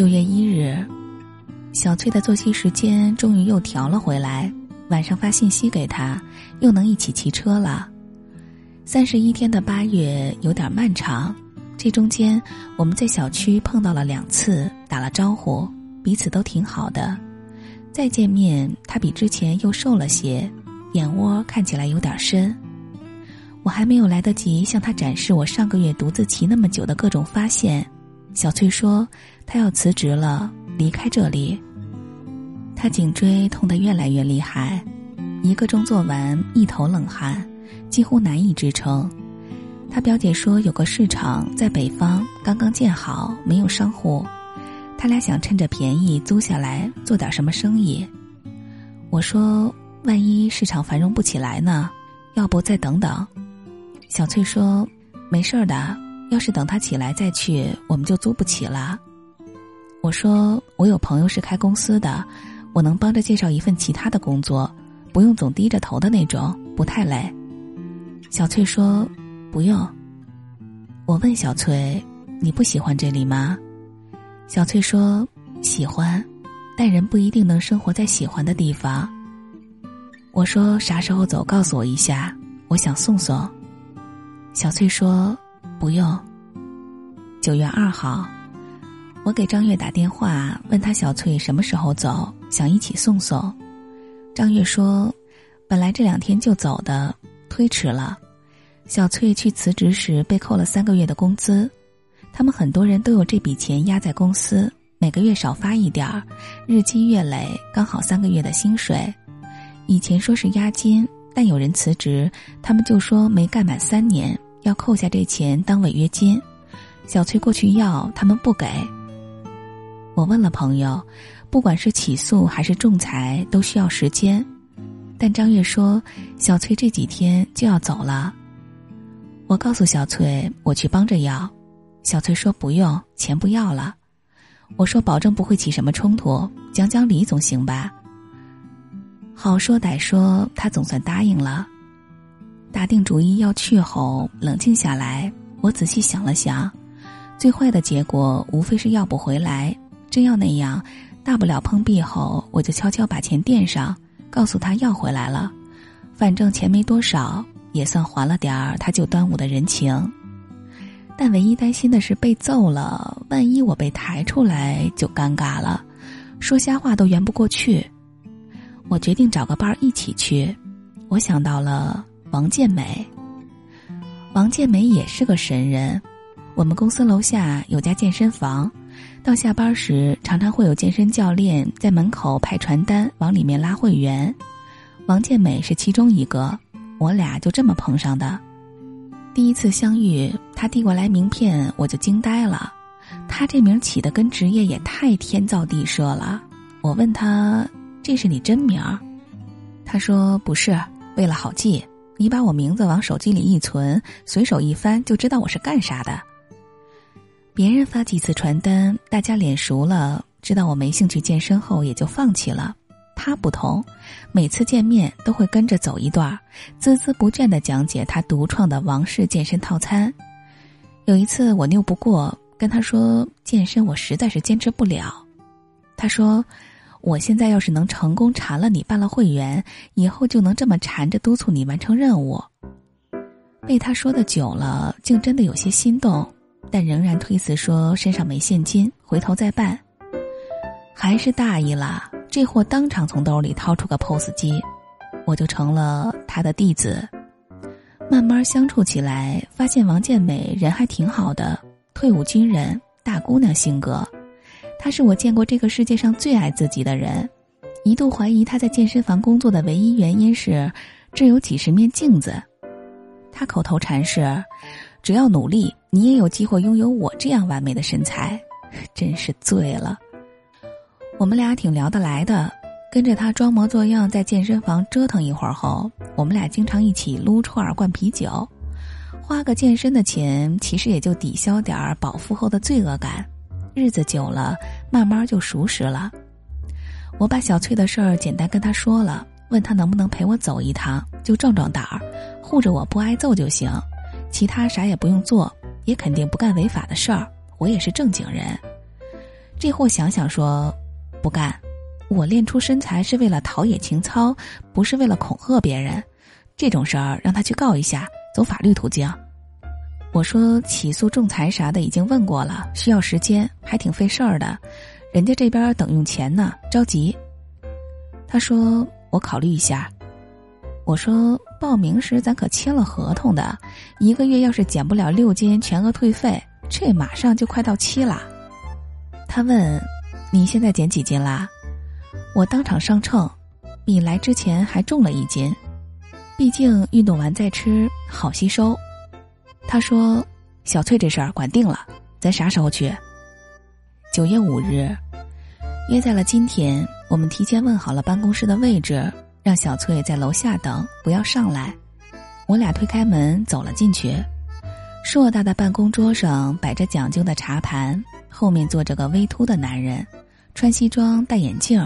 九月一日，小翠的作息时间终于又调了回来。晚上发信息给他，又能一起骑车了。三十一天的八月有点漫长，这中间我们在小区碰到了两次，打了招呼，彼此都挺好的。再见面，他比之前又瘦了些，眼窝看起来有点深。我还没有来得及向他展示我上个月独自骑那么久的各种发现，小翠说他要辞职了，离开这里。他颈椎痛得越来越厉害，一个钟做完一头冷汗，几乎难以支撑。他表姐说有个市场在北方刚刚建好，没有商户，他俩想趁着便宜租下来做点什么生意。我说万一市场繁荣不起来呢？要不再等等。小翠说没事儿的，要是等他起来再去，我们就租不起了。我说我有朋友是开公司的。我能帮着介绍一份其他的工作，不用总低着头的那种，不太累。小翠说：“不用。”我问小翠：“你不喜欢这里吗？”小翠说：“喜欢，但人不一定能生活在喜欢的地方。”我说：“啥时候走？告诉我一下，我想送送。”小翠说：“不用。”九月二号。我给张月打电话，问他小翠什么时候走，想一起送送。张月说，本来这两天就走的，推迟了。小翠去辞职时被扣了三个月的工资，他们很多人都有这笔钱压在公司，每个月少发一点儿，日积月累刚好三个月的薪水。以前说是押金，但有人辞职，他们就说没干满三年要扣下这钱当违约金。小翠过去要，他们不给。我问了朋友，不管是起诉还是仲裁，都需要时间。但张月说，小翠这几天就要走了。我告诉小翠，我去帮着要。小翠说不用，钱不要了。我说保证不会起什么冲突，讲讲理总行吧。好说歹说，他总算答应了。打定主意要去后，冷静下来，我仔细想了想，最坏的结果无非是要不回来。真要那样，大不了碰壁后，我就悄悄把钱垫上，告诉他要回来了，反正钱没多少，也算还了点儿他就端午的人情。但唯一担心的是被揍了，万一我被抬出来就尴尬了，说瞎话都圆不过去。我决定找个伴儿一起去，我想到了王建美。王建美也是个神人，我们公司楼下有家健身房。到下班时，常常会有健身教练在门口派传单往里面拉会员。王健美是其中一个，我俩就这么碰上的。第一次相遇，他递过来名片，我就惊呆了。他这名起的跟职业也太天造地设了。我问他：“这是你真名？”他说：“不是，为了好记，你把我名字往手机里一存，随手一翻就知道我是干啥的。”别人发几次传单，大家脸熟了，知道我没兴趣健身后也就放弃了。他不同，每次见面都会跟着走一段，孜孜不倦的讲解他独创的王氏健身套餐。有一次我拗不过，跟他说健身我实在是坚持不了。他说，我现在要是能成功缠了你办了会员，以后就能这么缠着督促你完成任务。被他说的久了，竟真的有些心动。但仍然推辞说身上没现金，回头再办。还是大意了，这货当场从兜里掏出个 POS 机，我就成了他的弟子。慢慢相处起来，发现王建美人还挺好的，退伍军人，大姑娘性格。她是我见过这个世界上最爱自己的人。一度怀疑她在健身房工作的唯一原因是，这有几十面镜子。他口头禅是。只要努力，你也有机会拥有我这样完美的身材，真是醉了。我们俩挺聊得来的，跟着他装模作样在健身房折腾一会儿后，我们俩经常一起撸串儿、灌啤酒，花个健身的钱，其实也就抵消点儿饱腹后的罪恶感。日子久了，慢慢就熟识了。我把小翠的事儿简单跟他说了，问他能不能陪我走一趟，就壮壮胆儿，护着我不挨揍就行。其他啥也不用做，也肯定不干违法的事儿。我也是正经人。这货想想说：“不干，我练出身材是为了陶冶情操，不是为了恐吓别人。这种事儿让他去告一下，走法律途径。”我说：“起诉仲裁啥的已经问过了，需要时间，还挺费事儿的。人家这边等用钱呢，着急。”他说：“我考虑一下。”我说：“报名时咱可签了合同的，一个月要是减不了六斤，全额退费。这马上就快到期了。”他问：“你现在减几斤啦？”我当场上秤，比来之前还重了一斤。毕竟运动完再吃好吸收。他说：“小翠这事儿管定了，咱啥时候去？”九月五日，约在了今天。我们提前问好了办公室的位置，让小翠在楼下等，不要上来。我俩推开门走了进去。硕大的办公桌上摆着讲究的茶盘。后面坐着个微秃的男人，穿西装戴眼镜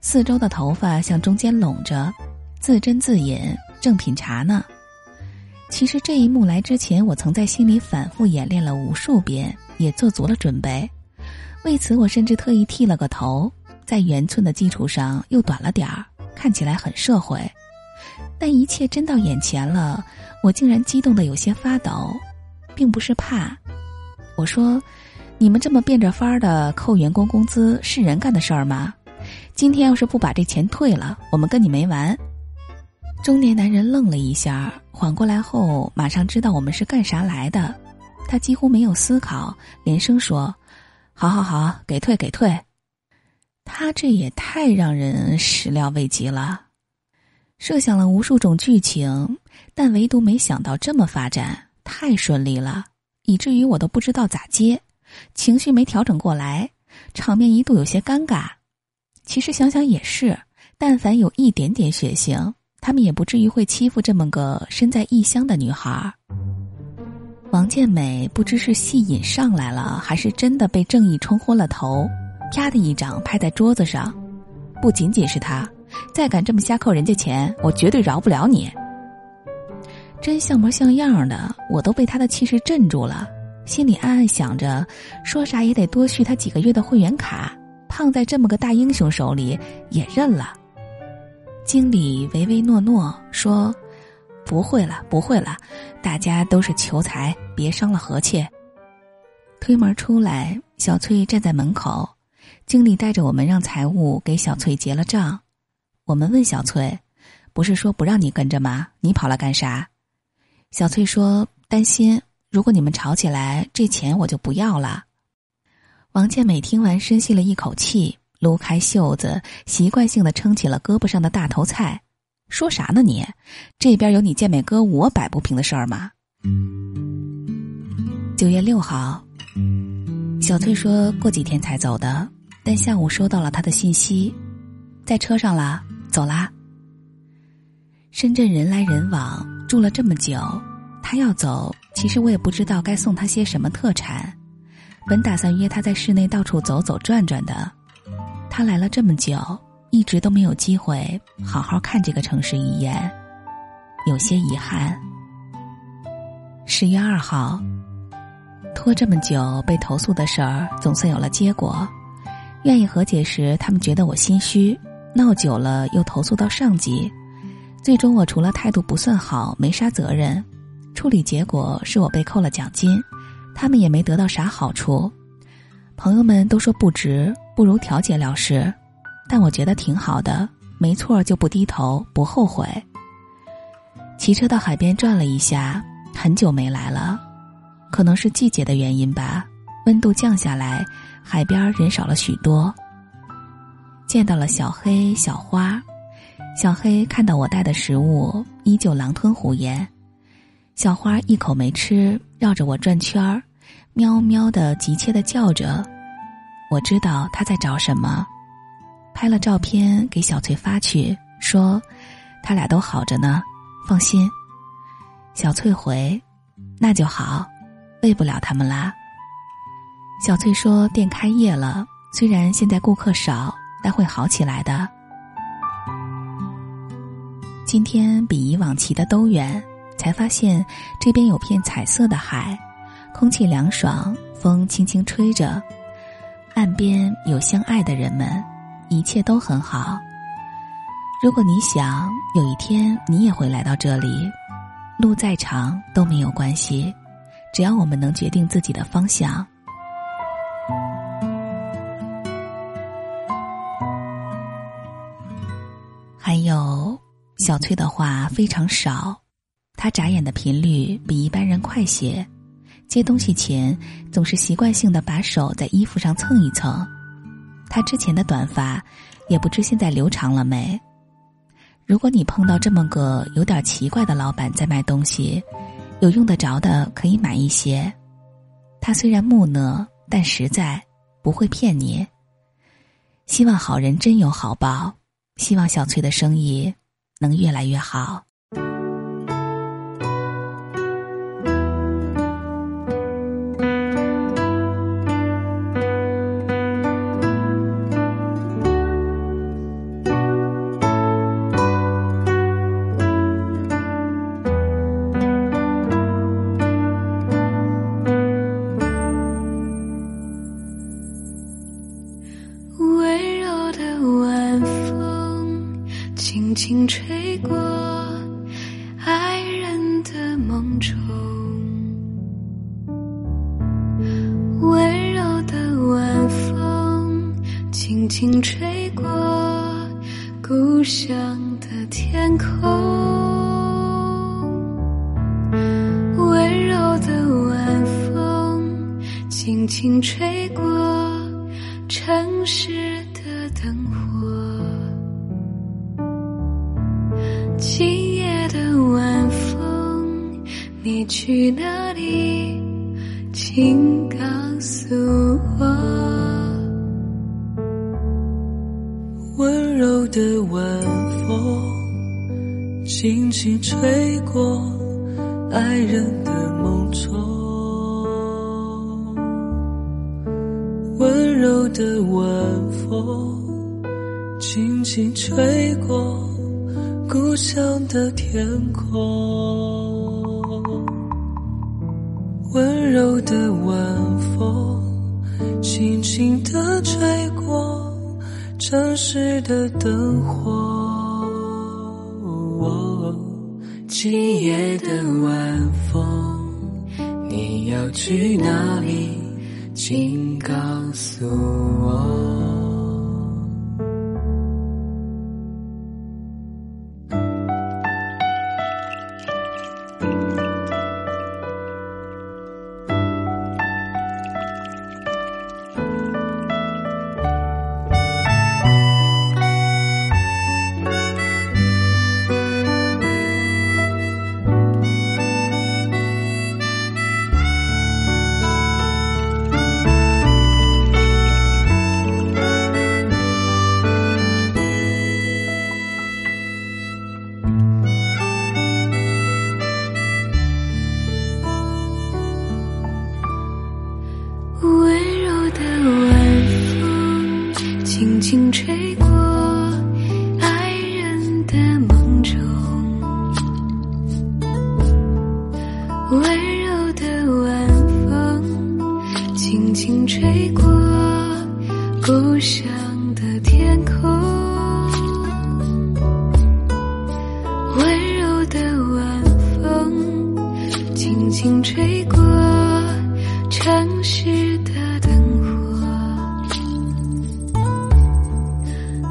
四周的头发向中间拢着，自斟自饮，正品茶呢。其实这一幕来之前，我曾在心里反复演练了无数遍，也做足了准备。为此，我甚至特意剃了个头，在圆寸的基础上又短了点儿，看起来很社会。但一切真到眼前了，我竟然激动的有些发抖，并不是怕。我说。你们这么变着法儿的扣员工工资是人干的事儿吗？今天要是不把这钱退了，我们跟你没完。中年男人愣了一下，缓过来后马上知道我们是干啥来的。他几乎没有思考，连声说：“好好好，给退给退。”他这也太让人始料未及了。设想了无数种剧情，但唯独没想到这么发展，太顺利了，以至于我都不知道咋接。情绪没调整过来，场面一度有些尴尬。其实想想也是，但凡有一点点血腥，他们也不至于会欺负这么个身在异乡的女孩。王健美不知是戏瘾上来了，还是真的被正义冲昏了头，啪的一掌拍在桌子上。不仅仅是他，再敢这么瞎扣人家钱，我绝对饶不了你。真像模像样的，我都被他的气势镇住了。心里暗暗想着，说啥也得多续他几个月的会员卡。胖在这么个大英雄手里，也认了。经理唯唯诺诺说：“不会了，不会了，大家都是求财，别伤了和气。”推门出来，小翠站在门口。经理带着我们让财务给小翠结了账。我们问小翠：“不是说不让你跟着吗？你跑了干啥？”小翠说：“担心。”如果你们吵起来，这钱我就不要了。王健美听完，深吸了一口气，撸开袖子，习惯性的撑起了胳膊上的大头菜。说啥呢你？这边有你健美哥我摆不平的事儿吗？九月六号，小翠说过几天才走的，但下午收到了他的信息，在车上了，走啦。深圳人来人往，住了这么久。他要走，其实我也不知道该送他些什么特产。本打算约他在市内到处走走转转的，他来了这么久，一直都没有机会好好看这个城市一眼，有些遗憾。十月二号，拖这么久被投诉的事儿总算有了结果，愿意和解时，他们觉得我心虚，闹久了又投诉到上级，最终我除了态度不算好，没啥责任。处理结果是我被扣了奖金，他们也没得到啥好处。朋友们都说不值，不如调解了事，但我觉得挺好的，没错就不低头，不后悔。骑车到海边转了一下，很久没来了，可能是季节的原因吧，温度降下来，海边人少了许多。见到了小黑、小花，小黑看到我带的食物，依旧狼吞虎咽。小花一口没吃，绕着我转圈儿，喵喵的急切的叫着。我知道他在找什么，拍了照片给小翠发去，说他俩都好着呢，放心。小翠回，那就好，喂不了他们啦。小翠说店开业了，虽然现在顾客少，但会好起来的。今天比以往骑的都远。才发现这边有片彩色的海，空气凉爽，风轻轻吹着，岸边有相爱的人们，一切都很好。如果你想有一天你也会来到这里，路再长都没有关系，只要我们能决定自己的方向。还有，小翠的话非常少，她眨眼的频率比一般人快些。接东西前，总是习惯性的把手在衣服上蹭一蹭。她之前的短发，也不知现在留长了没。如果你碰到这么个有点奇怪的老板在卖东西，有用得着的可以买一些。他虽然木讷，但实在，不会骗你。希望好人真有好报，希望小翠的生意能越来越好。轻轻吹过城市的灯火。今夜的晚风，你去哪里？请告诉我。温柔的晚风，轻轻吹过爱人的晚风，轻轻吹过。故乡的天空，温柔的晚风，轻轻地吹过城市的灯火。哦今夜的晚风，你要去哪里？请告诉我。故乡的天空，温柔的晚风轻轻吹过城市的灯火。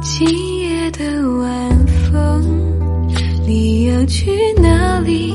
今夜的晚风，你要去哪里？